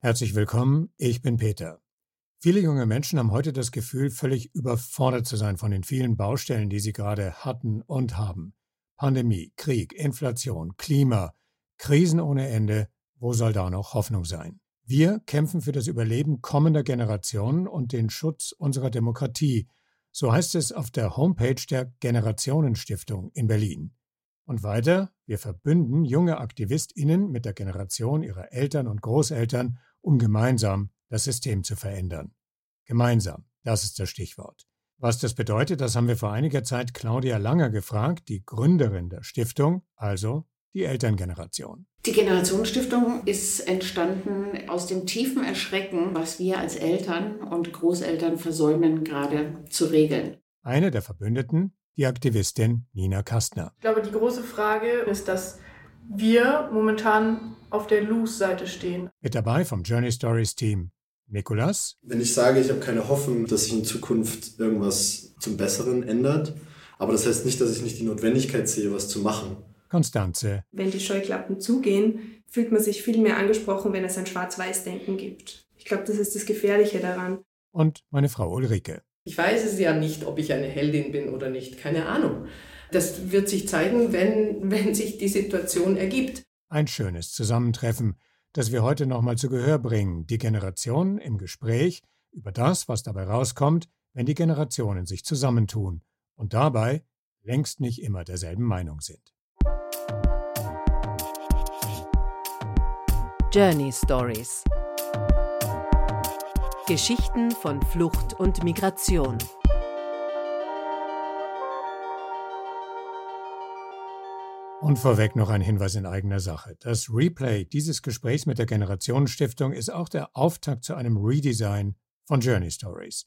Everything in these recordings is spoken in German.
Herzlich willkommen, ich bin Peter. Viele junge Menschen haben heute das Gefühl, völlig überfordert zu sein von den vielen Baustellen, die sie gerade hatten und haben. Pandemie, Krieg, Inflation, Klima, Krisen ohne Ende, wo soll da noch Hoffnung sein? Wir kämpfen für das Überleben kommender Generationen und den Schutz unserer Demokratie, so heißt es auf der Homepage der Generationenstiftung in Berlin. Und weiter, wir verbünden junge AktivistInnen mit der Generation ihrer Eltern und Großeltern, um gemeinsam das System zu verändern. Gemeinsam, das ist das Stichwort. Was das bedeutet, das haben wir vor einiger Zeit Claudia Langer gefragt, die Gründerin der Stiftung, also die Elterngeneration. Die Generationsstiftung ist entstanden aus dem tiefen Erschrecken, was wir als Eltern und Großeltern versäumen, gerade zu regeln. Eine der Verbündeten, die Aktivistin Nina Kastner. Ich glaube, die große Frage ist, dass wir momentan auf der Lose-Seite stehen. Mit dabei vom Journey Stories Team Nikolas. Wenn ich sage, ich habe keine Hoffnung, dass sich in Zukunft irgendwas zum Besseren ändert, aber das heißt nicht, dass ich nicht die Notwendigkeit sehe, was zu machen. Konstanze. Wenn die Scheuklappen zugehen, fühlt man sich viel mehr angesprochen, wenn es ein Schwarz-Weiß-Denken gibt. Ich glaube, das ist das Gefährliche daran. Und meine Frau Ulrike. Ich weiß es ja nicht, ob ich eine Heldin bin oder nicht. Keine Ahnung. Das wird sich zeigen, wenn, wenn sich die Situation ergibt. Ein schönes Zusammentreffen das wir heute nochmal zu Gehör bringen, die Generationen im Gespräch über das, was dabei rauskommt, wenn die Generationen sich zusammentun und dabei längst nicht immer derselben Meinung sind. Journey Stories Geschichten von Flucht und Migration. Und vorweg noch ein Hinweis in eigener Sache. Das Replay dieses Gesprächs mit der Generationenstiftung ist auch der Auftakt zu einem Redesign von Journey Stories.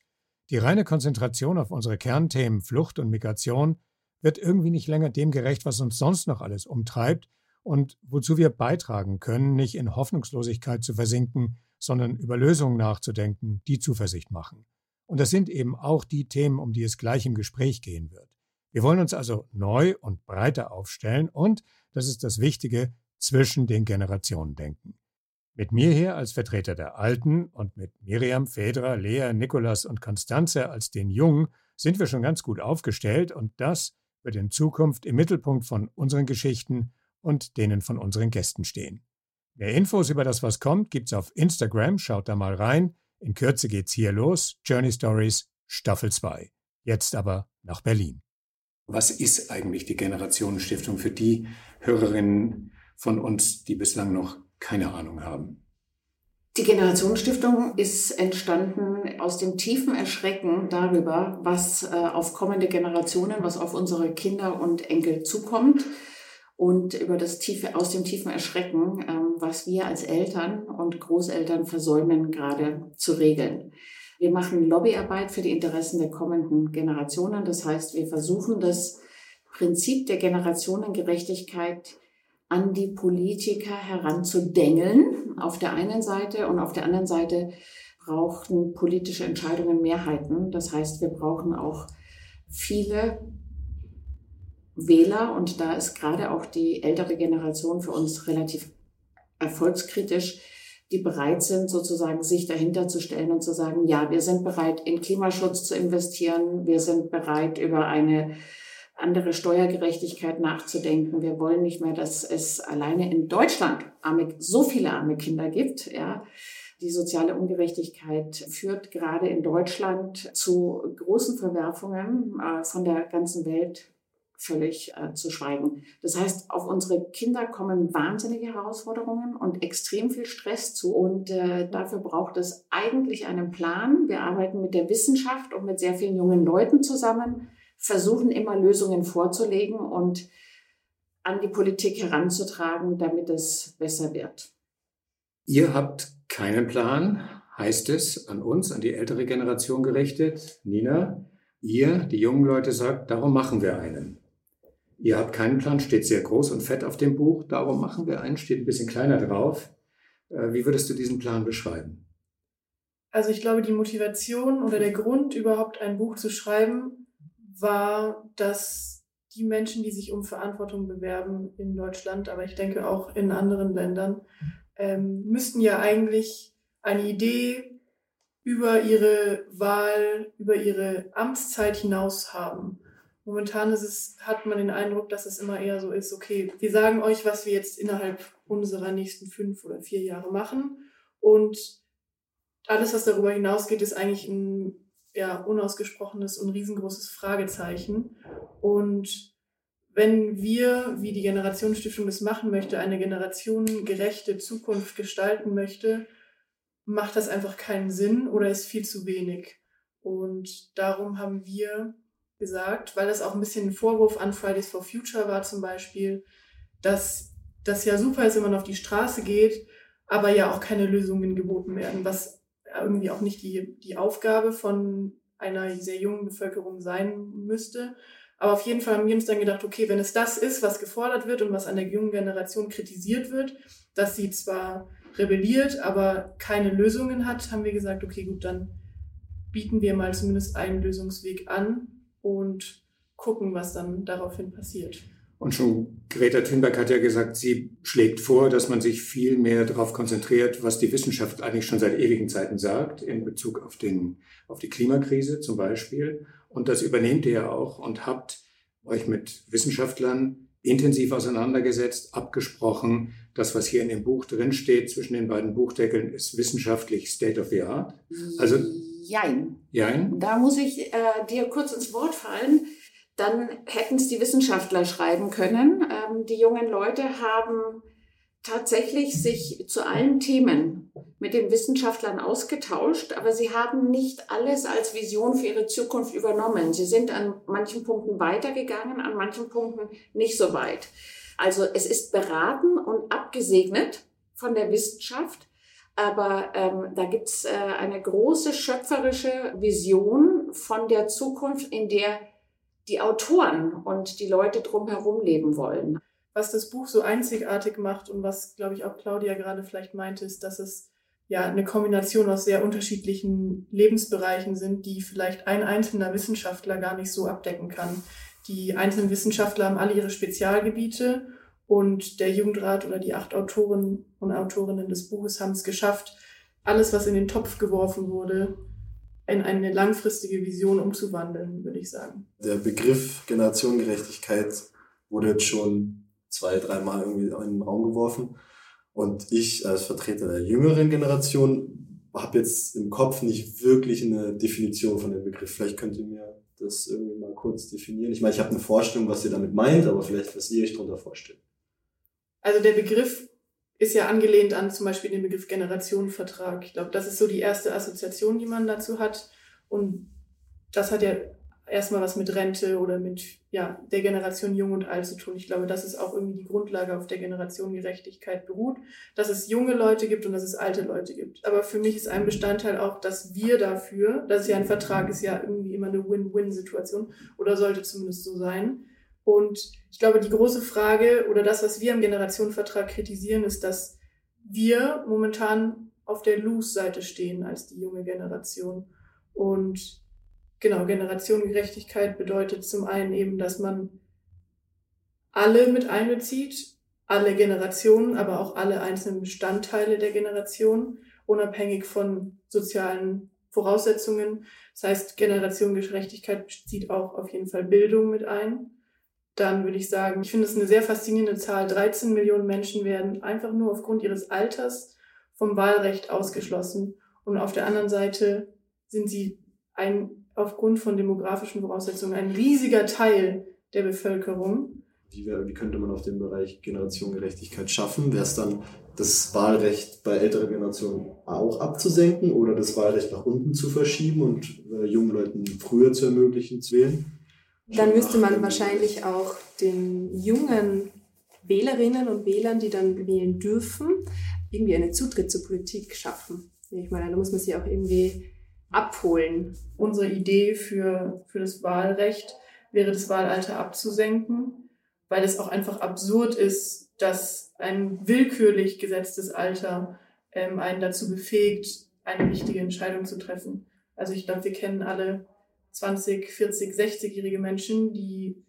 Die reine Konzentration auf unsere Kernthemen Flucht und Migration wird irgendwie nicht länger dem gerecht, was uns sonst noch alles umtreibt und wozu wir beitragen können, nicht in Hoffnungslosigkeit zu versinken, sondern über Lösungen nachzudenken, die Zuversicht machen. Und das sind eben auch die Themen, um die es gleich im Gespräch gehen wird. Wir wollen uns also neu und breiter aufstellen und, das ist das Wichtige, zwischen den Generationen denken. Mit mir hier als Vertreter der Alten und mit Miriam, Fedra, Lea, Nikolas und Konstanze als den Jungen sind wir schon ganz gut aufgestellt und das wird in Zukunft im Mittelpunkt von unseren Geschichten und denen von unseren Gästen stehen. Mehr Infos über das, was kommt, gibt's auf Instagram, schaut da mal rein. In Kürze geht's hier los, Journey Stories Staffel 2. Jetzt aber nach Berlin. Was ist eigentlich die Generationenstiftung für die Hörerinnen von uns, die bislang noch keine Ahnung haben? Die Generationenstiftung ist entstanden aus dem tiefen Erschrecken darüber, was äh, auf kommende Generationen, was auf unsere Kinder und Enkel zukommt und über das tiefe, aus dem tiefen Erschrecken, ähm, was wir als Eltern und Großeltern versäumen, gerade zu regeln. Wir machen Lobbyarbeit für die Interessen der kommenden Generationen. Das heißt, wir versuchen das Prinzip der Generationengerechtigkeit an die Politiker heranzudengeln, auf der einen Seite und auf der anderen Seite brauchen politische Entscheidungen Mehrheiten. Das heißt, wir brauchen auch viele Wähler und da ist gerade auch die ältere Generation für uns relativ erfolgskritisch, die bereit sind, sozusagen sich dahinter zu stellen und zu sagen, ja, wir sind bereit, in Klimaschutz zu investieren, wir sind bereit, über eine andere Steuergerechtigkeit nachzudenken. Wir wollen nicht mehr, dass es alleine in Deutschland arme, so viele arme Kinder gibt. Ja. Die soziale Ungerechtigkeit führt gerade in Deutschland zu großen Verwerfungen äh, von der ganzen Welt völlig äh, zu schweigen. Das heißt, auf unsere Kinder kommen wahnsinnige Herausforderungen und extrem viel Stress zu. Und äh, dafür braucht es eigentlich einen Plan. Wir arbeiten mit der Wissenschaft und mit sehr vielen jungen Leuten zusammen, versuchen immer Lösungen vorzulegen und an die Politik heranzutragen, damit es besser wird. Ihr habt keinen Plan, heißt es, an uns, an die ältere Generation gerichtet. Nina, ihr, die jungen Leute, sagt, darum machen wir einen. Ihr habt keinen Plan, steht sehr groß und fett auf dem Buch. Darum machen wir einen, steht ein bisschen kleiner drauf. Äh, wie würdest du diesen Plan beschreiben? Also ich glaube, die Motivation oder der Grund, überhaupt ein Buch zu schreiben, war, dass die Menschen, die sich um Verantwortung bewerben in Deutschland, aber ich denke auch in anderen Ländern, ähm, müssten ja eigentlich eine Idee über ihre Wahl, über ihre Amtszeit hinaus haben. Momentan ist es, hat man den Eindruck, dass es immer eher so ist, okay, wir sagen euch, was wir jetzt innerhalb unserer nächsten fünf oder vier Jahre machen. Und alles, was darüber hinausgeht, ist eigentlich ein ja, unausgesprochenes und riesengroßes Fragezeichen. Und wenn wir, wie die Generationsstiftung das machen möchte, eine generationengerechte Zukunft gestalten möchte, macht das einfach keinen Sinn oder ist viel zu wenig. Und darum haben wir gesagt, weil das auch ein bisschen ein Vorwurf an Fridays for Future war zum Beispiel, dass das ja super ist, wenn man auf die Straße geht, aber ja auch keine Lösungen geboten werden, was irgendwie auch nicht die, die Aufgabe von einer sehr jungen Bevölkerung sein müsste. Aber auf jeden Fall haben wir uns dann gedacht, okay, wenn es das ist, was gefordert wird und was an der jungen Generation kritisiert wird, dass sie zwar rebelliert, aber keine Lösungen hat, haben wir gesagt, okay, gut, dann bieten wir mal zumindest einen Lösungsweg an und gucken, was dann daraufhin passiert. Und schon Greta Thunberg hat ja gesagt, sie schlägt vor, dass man sich viel mehr darauf konzentriert, was die Wissenschaft eigentlich schon seit ewigen Zeiten sagt, in Bezug auf, den, auf die Klimakrise zum Beispiel. Und das übernehmt ihr ja auch und habt euch mit Wissenschaftlern intensiv auseinandergesetzt, abgesprochen. Das, was hier in dem Buch drinsteht, zwischen den beiden Buchdeckeln, ist wissenschaftlich State of the Art. Also, Jein. Jein. Da muss ich äh, dir kurz ins Wort fallen. Dann hätten es die Wissenschaftler schreiben können. Ähm, die jungen Leute haben tatsächlich sich zu allen Themen mit den Wissenschaftlern ausgetauscht, aber sie haben nicht alles als Vision für ihre Zukunft übernommen. Sie sind an manchen Punkten weitergegangen, an manchen Punkten nicht so weit. Also es ist beraten und abgesegnet von der Wissenschaft, aber ähm, da gibt's äh, eine große schöpferische Vision von der Zukunft, in der die Autoren und die Leute drumherum leben wollen. Was das Buch so einzigartig macht und was, glaube ich, auch Claudia gerade vielleicht meinte, ist, dass es ja eine Kombination aus sehr unterschiedlichen Lebensbereichen sind, die vielleicht ein einzelner Wissenschaftler gar nicht so abdecken kann. Die einzelnen Wissenschaftler haben alle ihre Spezialgebiete und der Jugendrat oder die acht Autoren und Autorinnen des Buches haben es geschafft, alles, was in den Topf geworfen wurde, in eine langfristige Vision umzuwandeln, würde ich sagen. Der Begriff Generationengerechtigkeit wurde jetzt schon zwei, dreimal irgendwie in den Raum geworfen. Und ich als Vertreter der jüngeren Generation habe jetzt im Kopf nicht wirklich eine Definition von dem Begriff. Vielleicht könnt ihr mir das irgendwie mal kurz definieren. Ich meine, ich habe eine Vorstellung, was ihr damit meint, aber vielleicht, was ihr euch darunter vorstellt. Also der Begriff ist ja angelehnt an zum Beispiel den Begriff Generationenvertrag. Ich glaube, das ist so die erste Assoziation, die man dazu hat. Und das hat ja erstmal was mit Rente oder mit ja, der Generation Jung und Alt zu tun. Ich glaube, das ist auch irgendwie die Grundlage, auf der Generation Gerechtigkeit beruht, dass es junge Leute gibt und dass es alte Leute gibt. Aber für mich ist ein Bestandteil auch, dass wir dafür, das ist ja ein Vertrag, ist ja irgendwie immer eine Win-Win-Situation oder sollte zumindest so sein. Und ich glaube, die große Frage oder das, was wir am Generationenvertrag kritisieren, ist, dass wir momentan auf der Lose-Seite stehen als die junge Generation. Und genau, Generationengerechtigkeit bedeutet zum einen eben, dass man alle mit einbezieht, alle Generationen, aber auch alle einzelnen Bestandteile der Generation, unabhängig von sozialen Voraussetzungen. Das heißt, Generationengerechtigkeit bezieht auch auf jeden Fall Bildung mit ein dann würde ich sagen, ich finde es eine sehr faszinierende Zahl. 13 Millionen Menschen werden einfach nur aufgrund ihres Alters vom Wahlrecht ausgeschlossen. Und auf der anderen Seite sind sie ein, aufgrund von demografischen Voraussetzungen ein riesiger Teil der Bevölkerung. Wie, wär, wie könnte man auf dem Bereich Generationengerechtigkeit schaffen? Wäre es dann das Wahlrecht bei älteren Generationen auch abzusenken oder das Wahlrecht nach unten zu verschieben und äh, jungen Leuten früher zu ermöglichen zu wählen? Dann müsste man wahrscheinlich auch den jungen Wählerinnen und Wählern, die dann wählen dürfen, irgendwie einen Zutritt zur Politik schaffen. Ich meine, da muss man sie auch irgendwie abholen. Unsere Idee für, für das Wahlrecht wäre, das Wahlalter abzusenken, weil es auch einfach absurd ist, dass ein willkürlich gesetztes Alter ähm, einen dazu befähigt, eine wichtige Entscheidung zu treffen. Also ich glaube, wir kennen alle 20, 40, 60-jährige Menschen, die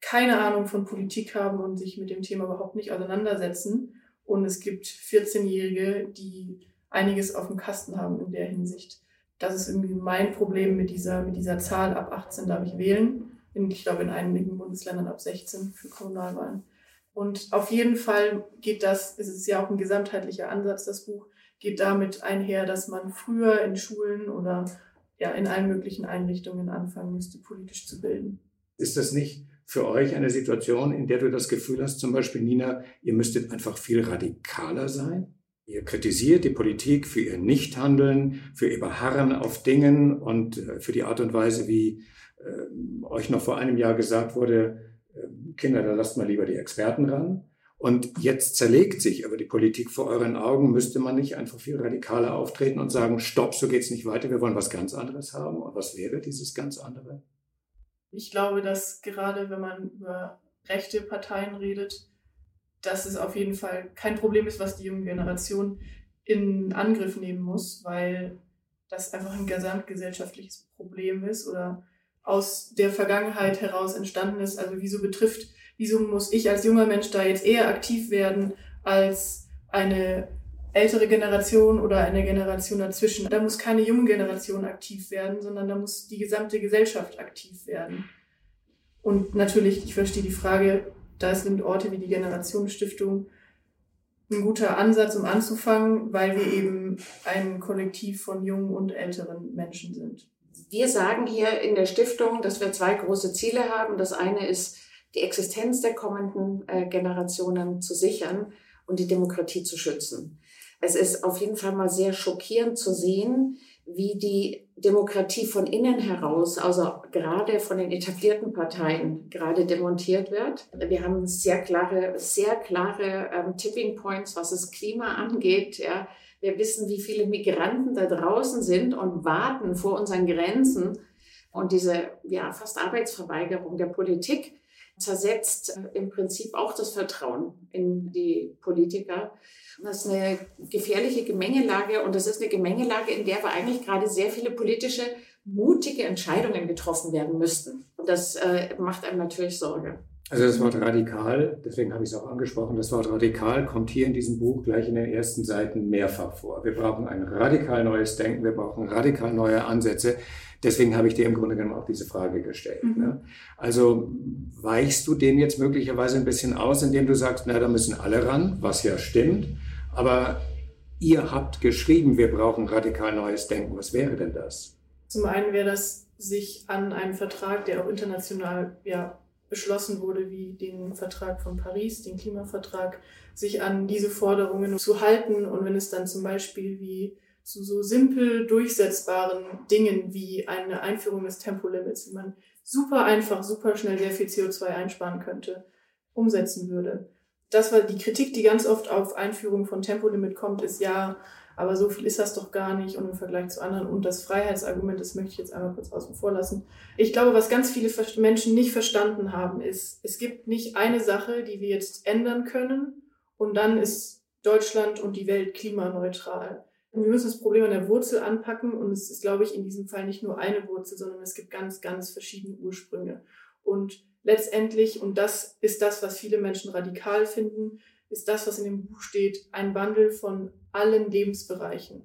keine Ahnung von Politik haben und sich mit dem Thema überhaupt nicht auseinandersetzen. Und es gibt 14-Jährige, die einiges auf dem Kasten haben in der Hinsicht. Das ist irgendwie mein Problem mit dieser, mit dieser Zahl. Ab 18 darf ich wählen. In, ich glaube, in einigen Bundesländern ab 16 für Kommunalwahlen. Und auf jeden Fall geht das, es ist ja auch ein gesamtheitlicher Ansatz, das Buch, geht damit einher, dass man früher in Schulen oder ja, in allen möglichen Einrichtungen anfangen müsste, politisch zu bilden. Ist das nicht für euch eine Situation, in der du das Gefühl hast, zum Beispiel Nina, ihr müsstet einfach viel radikaler sein? Ihr kritisiert die Politik für ihr Nichthandeln, für ihr Beharren auf Dingen und äh, für die Art und Weise, wie äh, euch noch vor einem Jahr gesagt wurde, äh, Kinder, da lasst mal lieber die Experten ran. Und jetzt zerlegt sich aber die Politik vor euren Augen. Müsste man nicht einfach viel radikaler auftreten und sagen, stopp, so geht's nicht weiter, wir wollen was ganz anderes haben? Und was wäre dieses ganz andere? Ich glaube, dass gerade wenn man über rechte Parteien redet, dass es auf jeden Fall kein Problem ist, was die junge Generation in Angriff nehmen muss, weil das einfach ein gesamtgesellschaftliches Problem ist oder aus der Vergangenheit heraus entstanden ist. Also wieso betrifft, wieso muss ich als junger Mensch da jetzt eher aktiv werden als eine ältere Generation oder eine Generation dazwischen. Da muss keine junge Generation aktiv werden, sondern da muss die gesamte Gesellschaft aktiv werden. Und natürlich, ich verstehe die Frage, da sind Orte wie die Generationenstiftung ein guter Ansatz, um anzufangen, weil wir eben ein Kollektiv von jungen und älteren Menschen sind. Wir sagen hier in der Stiftung, dass wir zwei große Ziele haben. Das eine ist, die Existenz der kommenden äh, Generationen zu sichern und die Demokratie zu schützen. Es ist auf jeden Fall mal sehr schockierend zu sehen, wie die Demokratie von innen heraus, also gerade von den etablierten Parteien, gerade demontiert wird. Wir haben sehr klare, sehr klare ähm, Tipping Points, was das Klima angeht. Ja. Wir wissen, wie viele Migranten da draußen sind und warten vor unseren Grenzen. Und diese ja, fast Arbeitsverweigerung der Politik zersetzt äh, im Prinzip auch das Vertrauen in die Politiker. Das ist eine gefährliche Gemengelage und das ist eine Gemengelage, in der wir eigentlich gerade sehr viele politische, mutige Entscheidungen getroffen werden müssten. Und das äh, macht einem natürlich Sorge. Also das Wort radikal, deswegen habe ich es auch angesprochen, das Wort radikal kommt hier in diesem Buch gleich in den ersten Seiten mehrfach vor. Wir brauchen ein radikal neues Denken, wir brauchen radikal neue Ansätze. Deswegen habe ich dir im Grunde genommen auch diese Frage gestellt. Mhm. Ne? Also weichst du dem jetzt möglicherweise ein bisschen aus, indem du sagst, na, da müssen alle ran, was ja stimmt. Aber ihr habt geschrieben, wir brauchen radikal neues Denken. Was wäre denn das? Zum einen wäre das, sich an einem Vertrag, der auch international ja, beschlossen wurde, wie den Vertrag von Paris, den Klimavertrag, sich an diese Forderungen zu halten. Und wenn es dann zum Beispiel wie zu so simpel durchsetzbaren Dingen wie eine Einführung des Tempolimits, wie man super einfach, super schnell sehr viel CO2 einsparen könnte, umsetzen würde. Das war die Kritik, die ganz oft auf Einführung von Tempolimit kommt, ist ja, aber so viel ist das doch gar nicht und im Vergleich zu anderen. Und das Freiheitsargument, das möchte ich jetzt einmal kurz außen vor lassen. Ich glaube, was ganz viele Menschen nicht verstanden haben, ist, es gibt nicht eine Sache, die wir jetzt ändern können und dann ist Deutschland und die Welt klimaneutral wir müssen das Problem an der Wurzel anpacken und es ist, glaube ich, in diesem Fall nicht nur eine Wurzel, sondern es gibt ganz, ganz verschiedene Ursprünge. Und letztendlich, und das ist das, was viele Menschen radikal finden, ist das, was in dem Buch steht, ein Wandel von allen Lebensbereichen.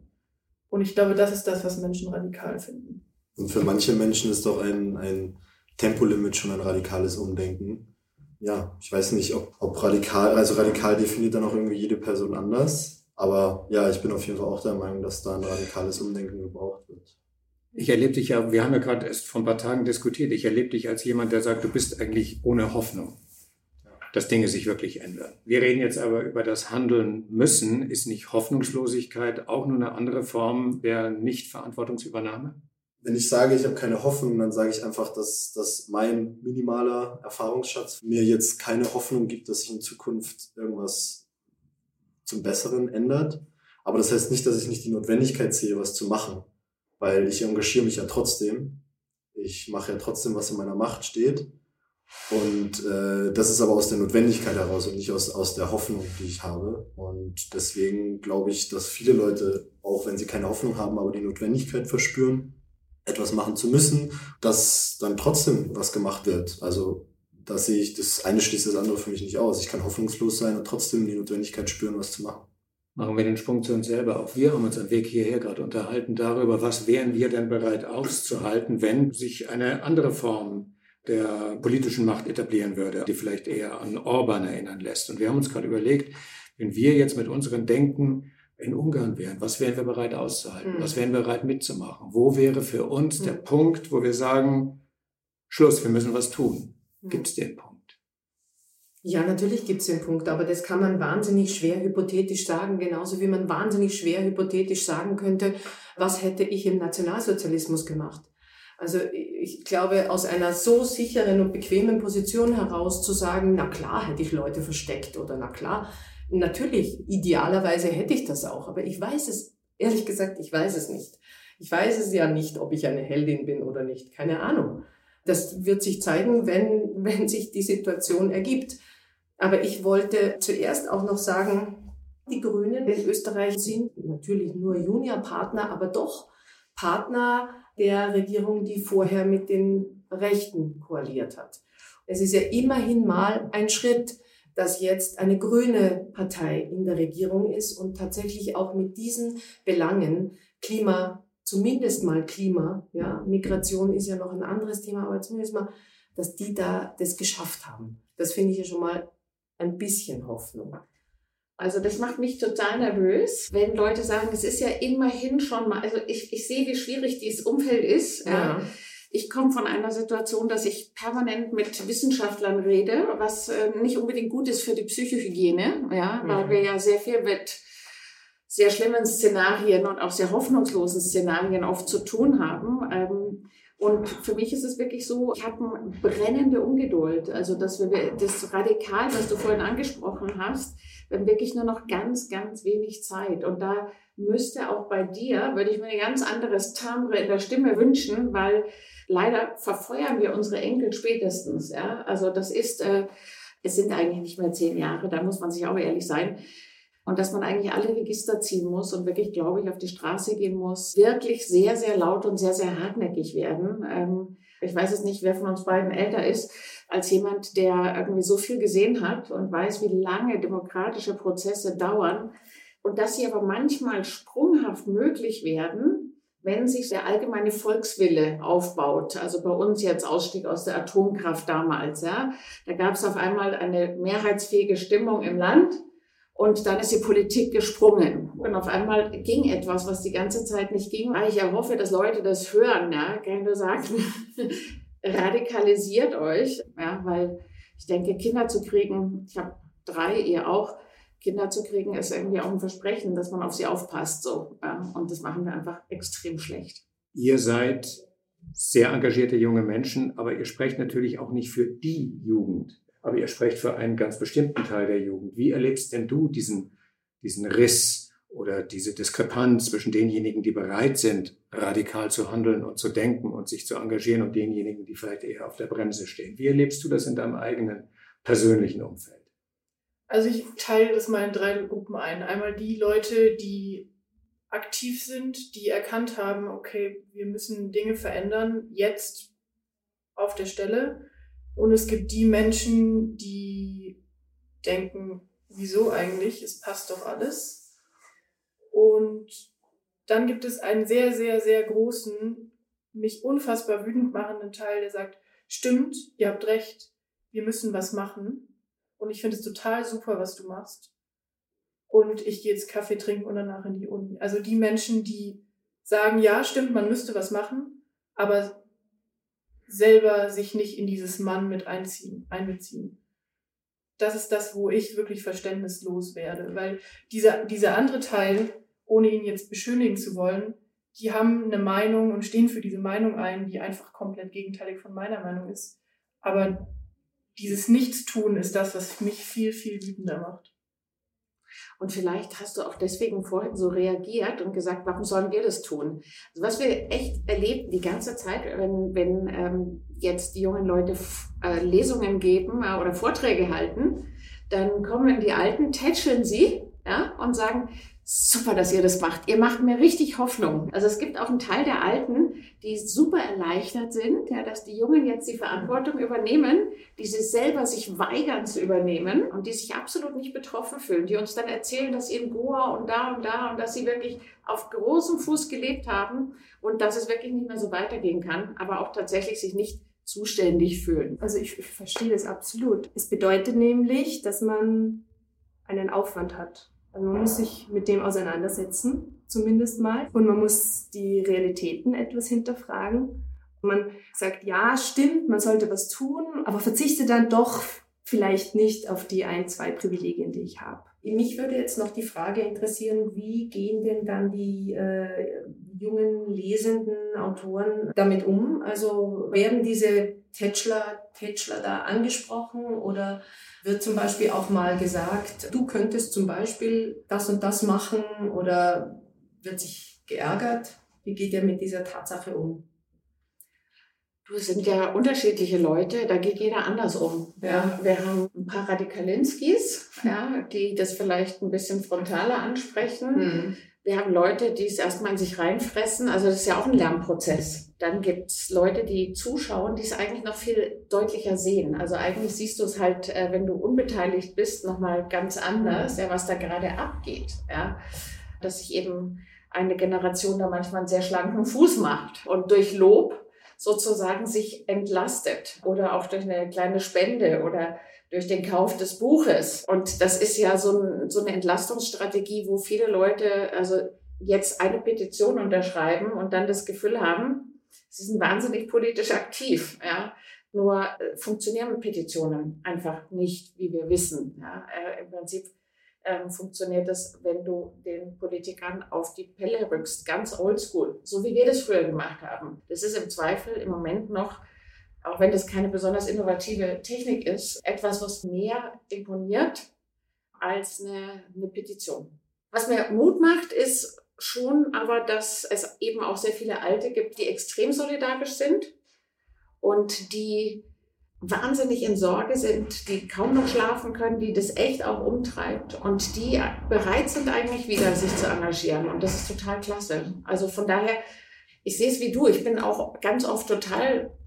Und ich glaube, das ist das, was Menschen radikal finden. Und für manche Menschen ist doch ein, ein Tempolimit schon ein radikales Umdenken. Ja, ich weiß nicht, ob, ob radikal, also radikal definiert dann auch irgendwie jede Person anders. Aber ja, ich bin auf jeden Fall auch der Meinung, dass da ein radikales Umdenken gebraucht wird. Ich erlebe dich ja, wir haben ja gerade erst vor ein paar Tagen diskutiert, ich erlebe dich als jemand, der sagt, du bist eigentlich ohne Hoffnung, dass Dinge sich wirklich ändern. Wir reden jetzt aber über das Handeln müssen. Ist nicht Hoffnungslosigkeit auch nur eine andere Form der Nichtverantwortungsübernahme? Wenn ich sage, ich habe keine Hoffnung, dann sage ich einfach, dass, dass mein minimaler Erfahrungsschatz mir jetzt keine Hoffnung gibt, dass sich in Zukunft irgendwas zum Besseren ändert. Aber das heißt nicht, dass ich nicht die Notwendigkeit sehe, was zu machen, weil ich engagiere mich ja trotzdem. Ich mache ja trotzdem, was in meiner Macht steht. Und äh, das ist aber aus der Notwendigkeit heraus und nicht aus, aus der Hoffnung, die ich habe. Und deswegen glaube ich, dass viele Leute, auch wenn sie keine Hoffnung haben, aber die Notwendigkeit verspüren, etwas machen zu müssen, dass dann trotzdem was gemacht wird. Also da sehe ich, das eine schließt das andere für mich nicht aus. Ich kann hoffnungslos sein und trotzdem die Notwendigkeit spüren, was zu machen. Machen wir den Sprung zu uns selber. Auch wir haben uns am Weg hierher gerade unterhalten darüber, was wären wir denn bereit auszuhalten, wenn sich eine andere Form der politischen Macht etablieren würde, die vielleicht eher an Orban erinnern lässt. Und wir haben uns gerade überlegt, wenn wir jetzt mit unserem Denken in Ungarn wären, was wären wir bereit auszuhalten? Mhm. Was wären wir bereit mitzumachen? Wo wäre für uns mhm. der Punkt, wo wir sagen, Schluss, wir müssen was tun? Mhm. Gibt es den Punkt? Ja, natürlich gibt es den Punkt, aber das kann man wahnsinnig schwer hypothetisch sagen, genauso wie man wahnsinnig schwer hypothetisch sagen könnte, was hätte ich im Nationalsozialismus gemacht. Also ich glaube, aus einer so sicheren und bequemen Position heraus zu sagen, na klar hätte ich Leute versteckt oder na klar, natürlich, idealerweise hätte ich das auch, aber ich weiß es, ehrlich gesagt, ich weiß es nicht. Ich weiß es ja nicht, ob ich eine Heldin bin oder nicht, keine Ahnung. Das wird sich zeigen, wenn, wenn sich die Situation ergibt. Aber ich wollte zuerst auch noch sagen, die Grünen in Österreich sind natürlich nur Juniorpartner, aber doch Partner der Regierung, die vorher mit den Rechten koaliert hat. Es ist ja immerhin mal ein Schritt, dass jetzt eine grüne Partei in der Regierung ist und tatsächlich auch mit diesen Belangen Klima, zumindest mal Klima, ja, Migration ist ja noch ein anderes Thema, aber zumindest mal, dass die da das geschafft haben. Das finde ich ja schon mal ein bisschen Hoffnung. Also das macht mich total nervös, wenn Leute sagen, es ist ja immerhin schon mal, also ich, ich sehe, wie schwierig dieses Umfeld ist. Ja. Ich komme von einer Situation, dass ich permanent mit Wissenschaftlern rede, was äh, nicht unbedingt gut ist für die Psychohygiene, ja, weil mhm. wir ja sehr viel mit sehr schlimmen Szenarien und auch sehr hoffnungslosen Szenarien oft zu tun haben. Ähm, und für mich ist es wirklich so, ich habe eine brennende Ungeduld. Also, dass wir das Radikal, was du vorhin angesprochen hast, wir haben wirklich nur noch ganz, ganz wenig Zeit. Und da müsste auch bei dir, würde ich mir ein ganz anderes Timbre in der Stimme wünschen, weil leider verfeuern wir unsere Enkel spätestens. Ja? Also, das ist, äh, es sind eigentlich nicht mehr zehn Jahre, da muss man sich auch ehrlich sein. Und dass man eigentlich alle Register ziehen muss und wirklich, glaube ich, auf die Straße gehen muss, wirklich sehr, sehr laut und sehr, sehr hartnäckig werden. Ähm, ich weiß es nicht, wer von uns beiden älter ist, als jemand, der irgendwie so viel gesehen hat und weiß, wie lange demokratische Prozesse dauern und dass sie aber manchmal sprunghaft möglich werden, wenn sich der allgemeine Volkswille aufbaut. Also bei uns jetzt Ausstieg aus der Atomkraft damals, ja. Da gab es auf einmal eine mehrheitsfähige Stimmung im Land und dann ist die Politik gesprungen. Und auf einmal ging etwas, was die ganze Zeit nicht ging. Ich hoffe, dass Leute das hören. Ja? Kann nur sagen, radikalisiert euch. Ja? Weil ich denke, Kinder zu kriegen, ich habe drei, ihr auch, Kinder zu kriegen, ist irgendwie auch ein Versprechen, dass man auf sie aufpasst. So. Ja? Und das machen wir einfach extrem schlecht. Ihr seid sehr engagierte junge Menschen, aber ihr sprecht natürlich auch nicht für die Jugend aber ihr sprecht für einen ganz bestimmten Teil der Jugend. Wie erlebst denn du diesen, diesen Riss oder diese Diskrepanz zwischen denjenigen, die bereit sind, radikal zu handeln und zu denken und sich zu engagieren und denjenigen, die vielleicht eher auf der Bremse stehen? Wie erlebst du das in deinem eigenen persönlichen Umfeld? Also ich teile das mal in drei Gruppen ein. Einmal die Leute, die aktiv sind, die erkannt haben, okay, wir müssen Dinge verändern, jetzt auf der Stelle. Und es gibt die Menschen, die denken, wieso eigentlich? Es passt doch alles. Und dann gibt es einen sehr, sehr, sehr großen, mich unfassbar wütend machenden Teil, der sagt, stimmt, ihr habt recht, wir müssen was machen. Und ich finde es total super, was du machst. Und ich gehe jetzt Kaffee trinken und danach in die Uni. Also die Menschen, die sagen, ja, stimmt, man müsste was machen, aber selber sich nicht in dieses Mann mit einziehen, einbeziehen. Das ist das, wo ich wirklich verständnislos werde, weil dieser, dieser andere Teil, ohne ihn jetzt beschönigen zu wollen, die haben eine Meinung und stehen für diese Meinung ein, die einfach komplett gegenteilig von meiner Meinung ist. Aber dieses Nichtstun ist das, was mich viel, viel wütender macht. Und vielleicht hast du auch deswegen vorhin so reagiert und gesagt, warum sollen wir das tun? Also was wir echt erleben die ganze Zeit, wenn, wenn ähm, jetzt die jungen Leute äh, Lesungen geben äh, oder Vorträge halten, dann kommen die Alten, tätscheln sie ja, und sagen, super, dass ihr das macht. Ihr macht mir richtig Hoffnung. Also es gibt auch einen Teil der Alten, die super erleichtert sind, ja, dass die Jungen jetzt die Verantwortung übernehmen, die sie selber sich weigern zu übernehmen und die sich absolut nicht betroffen fühlen, die uns dann erzählen, dass sie in Goa und da und da und dass sie wirklich auf großem Fuß gelebt haben und dass es wirklich nicht mehr so weitergehen kann, aber auch tatsächlich sich nicht zuständig fühlen. Also ich, ich verstehe das absolut. Es bedeutet nämlich, dass man einen Aufwand hat. Also man muss sich mit dem auseinandersetzen, zumindest mal. Und man muss die Realitäten etwas hinterfragen. Man sagt, ja, stimmt, man sollte was tun, aber verzichte dann doch vielleicht nicht auf die ein, zwei Privilegien, die ich habe. Mich würde jetzt noch die Frage interessieren, wie gehen denn dann die äh, jungen lesenden Autoren damit um? Also werden diese Tätschler, Tätschler da angesprochen oder wird zum Beispiel auch mal gesagt, du könntest zum Beispiel das und das machen oder wird sich geärgert? Wie geht ihr mit dieser Tatsache um? Du, es sind ja unterschiedliche Leute, da geht jeder anders um. Ja, wir haben ein paar Radikalinskis, ja, die das vielleicht ein bisschen frontaler ansprechen. Hm. Wir haben Leute, die es erstmal in sich reinfressen. Also das ist ja auch ein Lernprozess. Dann gibt es Leute, die zuschauen, die es eigentlich noch viel deutlicher sehen. Also eigentlich siehst du es halt, äh, wenn du unbeteiligt bist, nochmal ganz anders, ja, was da gerade abgeht. Ja. Dass sich eben eine Generation da manchmal einen sehr schlanken Fuß macht und durch Lob sozusagen sich entlastet oder auch durch eine kleine Spende oder durch den Kauf des Buches. Und das ist ja so, ein, so eine Entlastungsstrategie, wo viele Leute also jetzt eine Petition unterschreiben und dann das Gefühl haben, sie sind wahnsinnig politisch aktiv. Ja. Nur äh, funktionieren Petitionen einfach nicht, wie wir wissen. Ja. Äh, Im Prinzip ähm, funktioniert das, wenn du den Politikern auf die Pelle rückst, ganz oldschool, so wie wir das früher gemacht haben. Das ist im Zweifel im Moment noch auch wenn das keine besonders innovative Technik ist, etwas, was mehr imponiert als eine, eine Petition. Was mir Mut macht, ist schon aber, dass es eben auch sehr viele Alte gibt, die extrem solidarisch sind und die wahnsinnig in Sorge sind, die kaum noch schlafen können, die das echt auch umtreibt und die bereit sind eigentlich wieder sich zu engagieren. Und das ist total klasse. Also von daher, ich sehe es wie du. Ich bin auch ganz oft total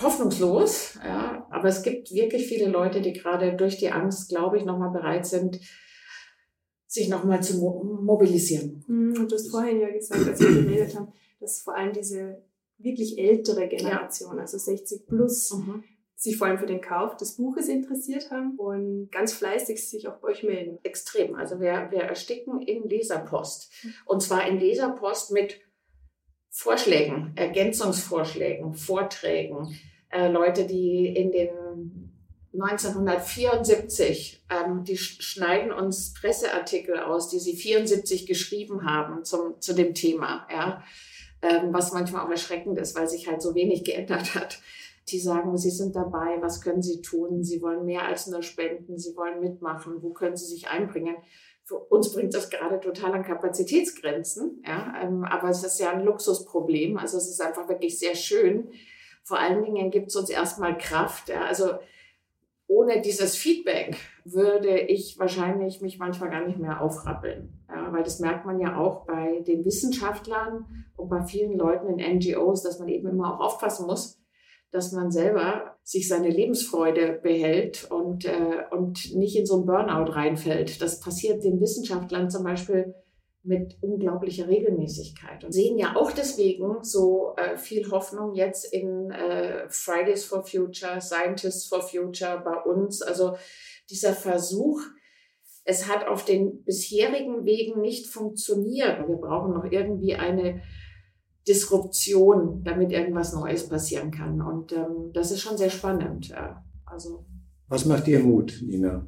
hoffnungslos, ja, aber es gibt wirklich viele Leute, die gerade durch die Angst, glaube ich, nochmal bereit sind, sich nochmal zu mobilisieren. Mhm, und du hast vorhin ja gesagt, als wir geredet haben, dass vor allem diese wirklich ältere Generation, ja. also 60 plus, mhm. Sich vor allem für den Kauf des Buches interessiert haben und ganz fleißig sich auch bei euch melden. Extrem. Also wir, wir ersticken in Leserpost. Und zwar in Leserpost mit Vorschlägen, Ergänzungsvorschlägen, Vorträgen, äh, Leute, die in den 1974, ähm, die schneiden uns Presseartikel aus, die sie 74 geschrieben haben zum, zu dem Thema, ja, ähm, was manchmal auch erschreckend ist, weil sich halt so wenig geändert hat. Die sagen, sie sind dabei, was können sie tun? Sie wollen mehr als nur spenden, sie wollen mitmachen, wo können sie sich einbringen? Für uns bringt das gerade total an Kapazitätsgrenzen, ja, ähm, aber es ist ja ein Luxusproblem. Also es ist einfach wirklich sehr schön. Vor allen Dingen gibt es uns erstmal Kraft. Ja. Also ohne dieses Feedback würde ich wahrscheinlich mich manchmal gar nicht mehr aufrappeln. Ja, weil das merkt man ja auch bei den Wissenschaftlern und bei vielen Leuten in NGOs, dass man eben immer auch aufpassen muss, dass man selber sich seine Lebensfreude behält und, äh, und nicht in so ein Burnout reinfällt. Das passiert den Wissenschaftlern zum Beispiel mit unglaublicher Regelmäßigkeit und sehen ja auch deswegen so äh, viel Hoffnung jetzt in äh, Fridays for Future, Scientists for Future bei uns. Also dieser Versuch, es hat auf den bisherigen Wegen nicht funktioniert. Wir brauchen noch irgendwie eine Disruption, damit irgendwas Neues passieren kann. Und ähm, das ist schon sehr spannend. Ja. Also. Was macht dir Mut, Nina?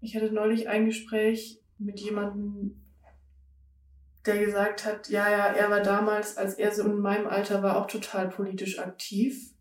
Ich hatte neulich ein Gespräch mit jemandem, der gesagt hat, ja, ja, er war damals, als er so in meinem Alter war, auch total politisch aktiv.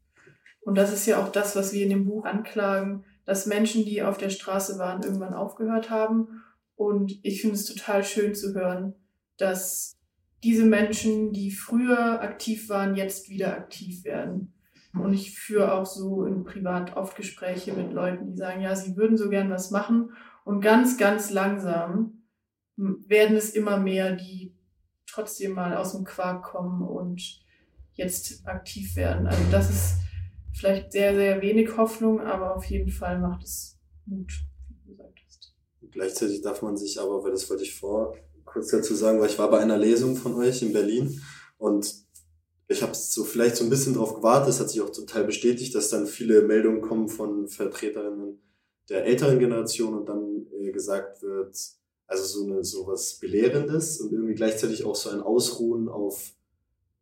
Und das ist ja auch das, was wir in dem Buch anklagen, dass Menschen, die auf der Straße waren, irgendwann aufgehört haben. Und ich finde es total schön zu hören, dass diese Menschen, die früher aktiv waren, jetzt wieder aktiv werden. Und ich führe auch so in privat oft Gespräche mit Leuten, die sagen, ja, sie würden so gern was machen Und ganz, ganz langsam werden es immer mehr, die trotzdem mal aus dem Quark kommen und jetzt aktiv werden. Also das ist vielleicht sehr, sehr wenig Hoffnung, aber auf jeden Fall macht es Mut, wie du gesagt hast. Gleichzeitig darf man sich aber, weil das wollte ich vor kurz dazu sagen, weil ich war bei einer Lesung von euch in Berlin und ich habe so vielleicht so ein bisschen drauf gewartet, es hat sich auch total bestätigt, dass dann viele Meldungen kommen von Vertreterinnen der älteren Generation und dann äh, gesagt wird, also so eine sowas Belehrendes und irgendwie gleichzeitig auch so ein Ausruhen auf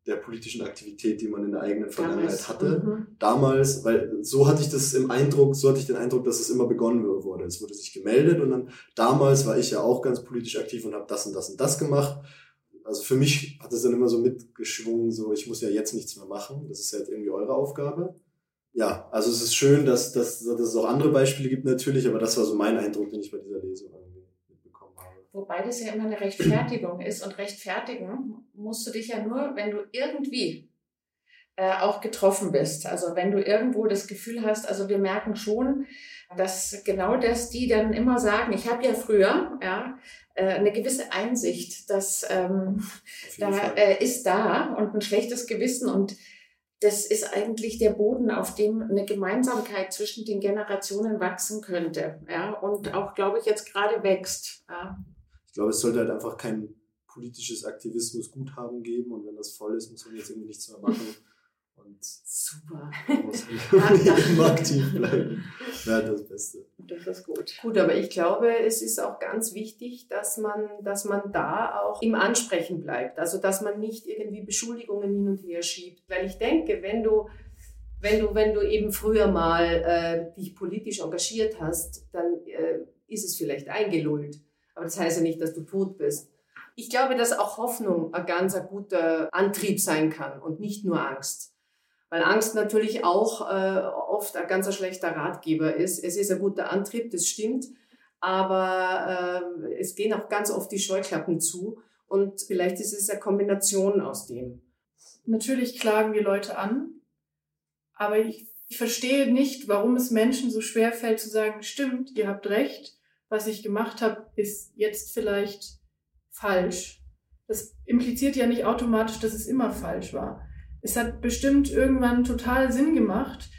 der politischen Aktivität, die man in der eigenen Vergangenheit Damals. hatte. Mhm. Damals, weil so hatte ich das im Eindruck, so hatte ich den Eindruck, dass es immer begonnen wurde. Es wurde sich gemeldet und dann damals war ich ja auch ganz politisch aktiv und habe das und das und das gemacht. Also für mich hat es dann immer so mitgeschwungen, so ich muss ja jetzt nichts mehr machen. Das ist ja jetzt irgendwie eure Aufgabe. Ja, also es ist schön, dass, dass, dass es auch andere Beispiele gibt natürlich, aber das war so mein Eindruck, den ich bei dieser Lesung habe. Wobei das ja immer eine Rechtfertigung ist und rechtfertigen musst du dich ja nur, wenn du irgendwie äh, auch getroffen bist. Also wenn du irgendwo das Gefühl hast, also wir merken schon, dass genau das die dann immer sagen, ich habe ja früher ja, äh, eine gewisse Einsicht, dass ähm, da äh, ist da und ein schlechtes Gewissen und das ist eigentlich der Boden, auf dem eine Gemeinsamkeit zwischen den Generationen wachsen könnte. Ja, und auch, glaube ich, jetzt gerade wächst. Ja. Ich glaube, es sollte halt einfach kein politisches Aktivismus-Guthaben geben und wenn das voll ist, muss man jetzt irgendwie nichts mehr machen. Und Super. Muss halt immer aktiv bleiben. Ja, das Beste. Das ist gut. Gut, aber ich glaube, es ist auch ganz wichtig, dass man, dass man da auch im Ansprechen bleibt. Also, dass man nicht irgendwie Beschuldigungen hin und her schiebt. Weil ich denke, wenn du, wenn du, wenn du eben früher mal äh, dich politisch engagiert hast, dann äh, ist es vielleicht eingelullt. Aber das heißt ja nicht, dass du tot bist. Ich glaube, dass auch Hoffnung ein ganz ein guter Antrieb sein kann und nicht nur Angst. Weil Angst natürlich auch äh, oft ein ganz schlechter Ratgeber ist. Es ist ein guter Antrieb, das stimmt, aber äh, es gehen auch ganz oft die Scheuklappen zu und vielleicht ist es eine Kombination aus dem. Natürlich klagen wir Leute an, aber ich, ich verstehe nicht, warum es Menschen so schwer fällt zu sagen, stimmt, ihr habt recht, was ich gemacht habe, ist jetzt vielleicht falsch. Das impliziert ja nicht automatisch, dass es immer falsch war es hat bestimmt irgendwann total Sinn gemacht,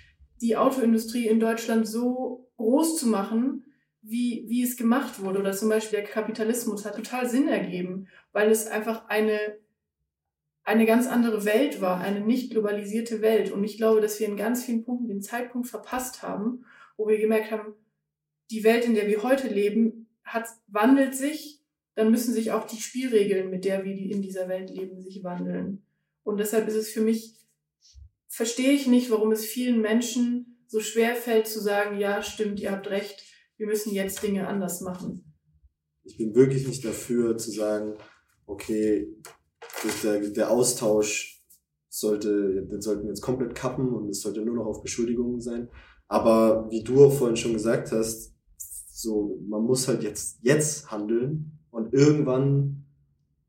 die Autoindustrie in Deutschland so groß zu machen, wie, wie es gemacht wurde. Oder zum Beispiel der Kapitalismus hat total Sinn ergeben, weil es einfach eine, eine ganz andere Welt war, eine nicht globalisierte Welt. Und ich glaube, dass wir in ganz vielen Punkten den Zeitpunkt verpasst haben, wo wir gemerkt haben, die Welt, in der wir heute leben, hat, wandelt sich, dann müssen sich auch die Spielregeln, mit der wir in dieser Welt leben, sich wandeln. Und deshalb ist es für mich, verstehe ich nicht, warum es vielen Menschen so schwer fällt zu sagen, ja, stimmt, ihr habt recht, wir müssen jetzt Dinge anders machen. Ich bin wirklich nicht dafür zu sagen, okay, der, der Austausch sollte, den sollten wir jetzt komplett kappen und es sollte nur noch auf Beschuldigungen sein. Aber wie du auch vorhin schon gesagt hast, so, man muss halt jetzt, jetzt handeln und irgendwann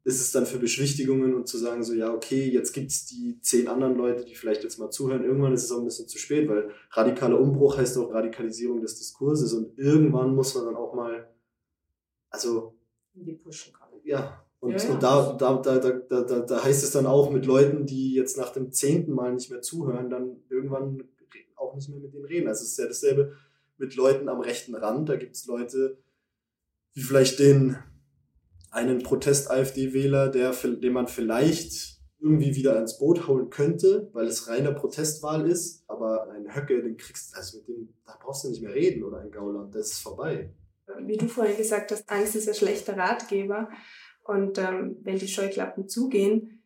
ist es dann für Beschwichtigungen und zu sagen, so, ja, okay, jetzt gibt's die zehn anderen Leute, die vielleicht jetzt mal zuhören. Irgendwann ist es auch ein bisschen zu spät, weil radikaler Umbruch heißt auch Radikalisierung des Diskurses und irgendwann muss man dann auch mal, also, in die Pushen kommen. Ja. Und, ja, ja. und da, da, da, da, da, da heißt es dann auch mit Leuten, die jetzt nach dem zehnten Mal nicht mehr zuhören, dann irgendwann auch nicht mehr mit denen reden. Also es ist ja dasselbe mit Leuten am rechten Rand. Da gibt's Leute, die vielleicht den einen Protest-AfD-Wähler, den man vielleicht irgendwie wieder ins Boot holen könnte, weil es reine Protestwahl ist, aber ein Höcke, den kriegst also mit dem, da brauchst du nicht mehr reden oder ein Gauland, das ist vorbei. Wie du vorhin gesagt hast, Angst ist ein schlechter Ratgeber und ähm, wenn die Scheuklappen zugehen,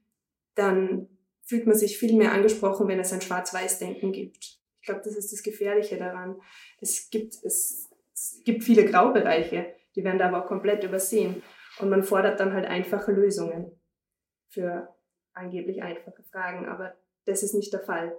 dann fühlt man sich viel mehr angesprochen, wenn es ein Schwarz-Weiß-Denken gibt. Ich glaube, das ist das Gefährliche daran. Es gibt, es, es gibt viele Graubereiche, die werden da aber auch komplett übersehen. Und man fordert dann halt einfache Lösungen für angeblich einfache Fragen, aber das ist nicht der Fall.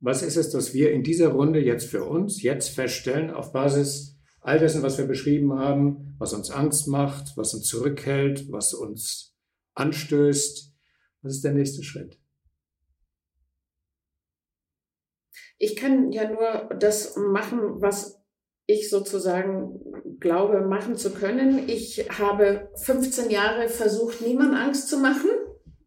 Was ist es, dass wir in dieser Runde jetzt für uns jetzt feststellen, auf Basis all dessen, was wir beschrieben haben, was uns Angst macht, was uns zurückhält, was uns anstößt? Was ist der nächste Schritt? Ich kann ja nur das machen, was ich sozusagen glaube, machen zu können. Ich habe 15 Jahre versucht, niemand Angst zu machen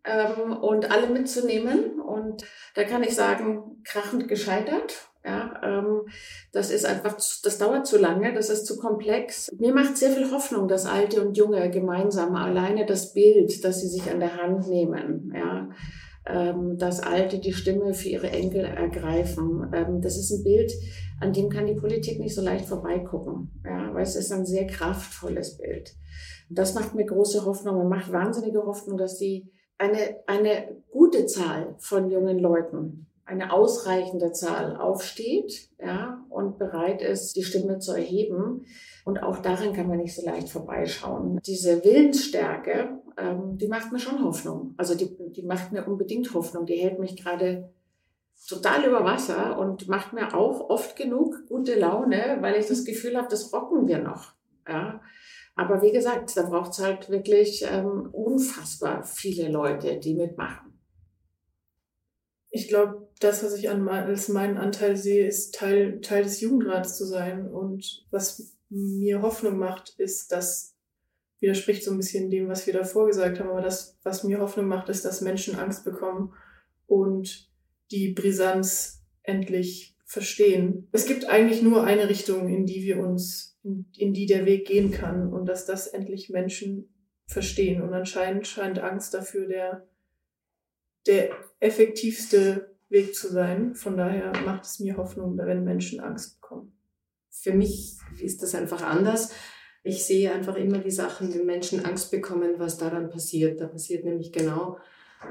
ähm, und alle mitzunehmen. Und da kann ich sagen, krachend gescheitert. Ja, ähm, das ist einfach, das dauert zu lange, das ist zu komplex. Mir macht sehr viel Hoffnung, dass Alte und Junge gemeinsam alleine das Bild, dass sie sich an der Hand nehmen, ja, ähm, dass Alte die Stimme für ihre Enkel ergreifen. Ähm, das ist ein Bild, an dem kann die Politik nicht so leicht vorbeigucken, ja, weil es ist ein sehr kraftvolles Bild. Das macht mir große Hoffnung und macht wahnsinnige Hoffnung, dass die eine, eine gute Zahl von jungen Leuten eine ausreichende Zahl aufsteht ja, und bereit ist, die Stimme zu erheben. Und auch daran kann man nicht so leicht vorbeischauen. Diese Willensstärke, ähm, die macht mir schon Hoffnung. Also die, die macht mir unbedingt Hoffnung. Die hält mich gerade total über Wasser und macht mir auch oft genug gute Laune, weil ich das Gefühl habe, das rocken wir noch. Ja. Aber wie gesagt, da braucht es halt wirklich ähm, unfassbar viele Leute, die mitmachen ich glaube, das, was ich an, als meinen Anteil sehe, ist Teil, Teil des Jugendrats zu sein. Und was mir Hoffnung macht, ist, dass, widerspricht so ein bisschen dem, was wir davor gesagt haben, aber das, was mir Hoffnung macht, ist, dass Menschen Angst bekommen und die Brisanz endlich verstehen. Es gibt eigentlich nur eine Richtung, in die wir uns, in, die der Weg gehen kann und dass das endlich Menschen verstehen. Und anscheinend scheint Angst dafür der der effektivste Weg zu sein. Von daher macht es mir Hoffnung, wenn Menschen Angst bekommen. Für mich ist das einfach anders. Ich sehe einfach immer die Sachen, wenn Menschen Angst bekommen, was daran passiert. Da passiert nämlich genau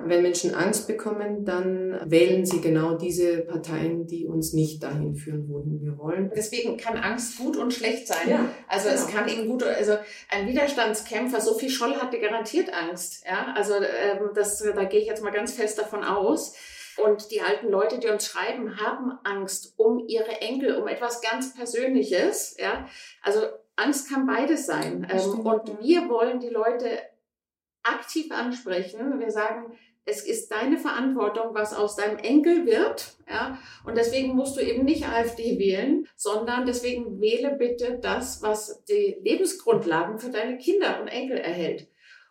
wenn Menschen Angst bekommen, dann wählen sie genau diese Parteien, die uns nicht dahin führen, wohin wir wollen. Deswegen kann Angst gut und schlecht sein. Ja, also genau. es kann eben gut, also ein Widerstandskämpfer, Sophie Scholl hatte garantiert Angst. Ja, also ähm, das, da gehe ich jetzt mal ganz fest davon aus. Und die alten Leute, die uns schreiben, haben Angst um ihre Enkel, um etwas ganz Persönliches. Ja, also Angst kann beides sein. Ähm, und wir wollen die Leute aktiv ansprechen. Wir sagen, es ist deine Verantwortung, was aus deinem Enkel wird. Ja? Und deswegen musst du eben nicht AfD wählen, sondern deswegen wähle bitte das, was die Lebensgrundlagen für deine Kinder und Enkel erhält.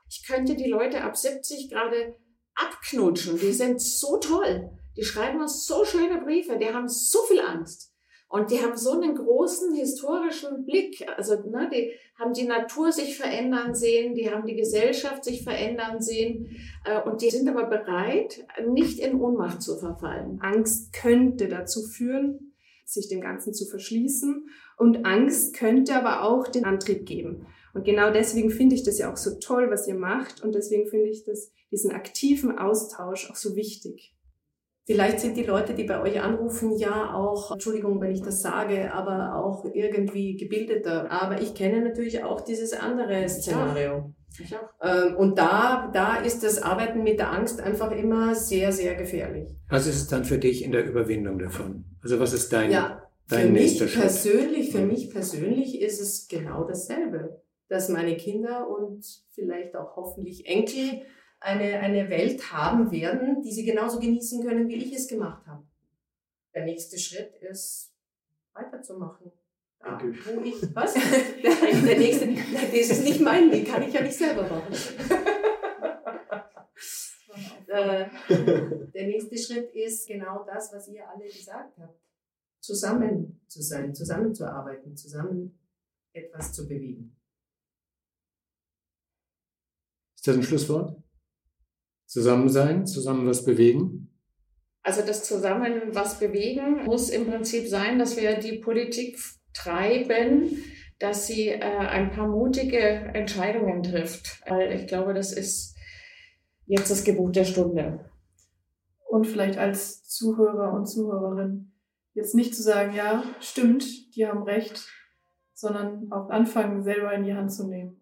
Ich könnte die Leute ab 70 gerade abknutschen. Die sind so toll. Die schreiben uns so schöne Briefe. Die haben so viel Angst. Und die haben so einen großen historischen Blick. Also ne, die haben die Natur sich verändern sehen, die haben die Gesellschaft sich verändern sehen äh, und die sind aber bereit, nicht in Ohnmacht zu verfallen. Angst könnte dazu führen, sich dem Ganzen zu verschließen und Angst könnte aber auch den Antrieb geben. Und genau deswegen finde ich das ja auch so toll, was ihr macht und deswegen finde ich das, diesen aktiven Austausch auch so wichtig. Vielleicht sind die Leute, die bei euch anrufen, ja auch, Entschuldigung, wenn ich das sage, aber auch irgendwie gebildeter. Aber ich kenne natürlich auch dieses andere Szenario. Ich auch. Ähm, und da, da ist das Arbeiten mit der Angst einfach immer sehr, sehr gefährlich. Was ist es dann für dich in der Überwindung davon? Also was ist dein, ja, dein nächster Schritt? Persönlich, für mich persönlich ist es genau dasselbe. Dass meine Kinder und vielleicht auch hoffentlich Enkel eine, eine Welt haben werden, die sie genauso genießen können, wie ich es gemacht habe. Der nächste Schritt ist, weiterzumachen. Ja, wo ich, was? Der, der nächste, das ist nicht mein Weg, kann ich ja nicht selber machen. Äh, der nächste Schritt ist genau das, was ihr alle gesagt habt. Zusammen zu sein, zusammenzuarbeiten, zusammen etwas zu bewegen. Ist das ein Schlusswort? Zusammen sein, zusammen was bewegen? Also das Zusammen was bewegen muss im Prinzip sein, dass wir die Politik treiben, dass sie äh, ein paar mutige Entscheidungen trifft. Weil ich glaube, das ist jetzt das Gebot der Stunde. Und vielleicht als Zuhörer und Zuhörerin jetzt nicht zu sagen, ja, stimmt, die haben recht, sondern auch anfangen, selber in die Hand zu nehmen.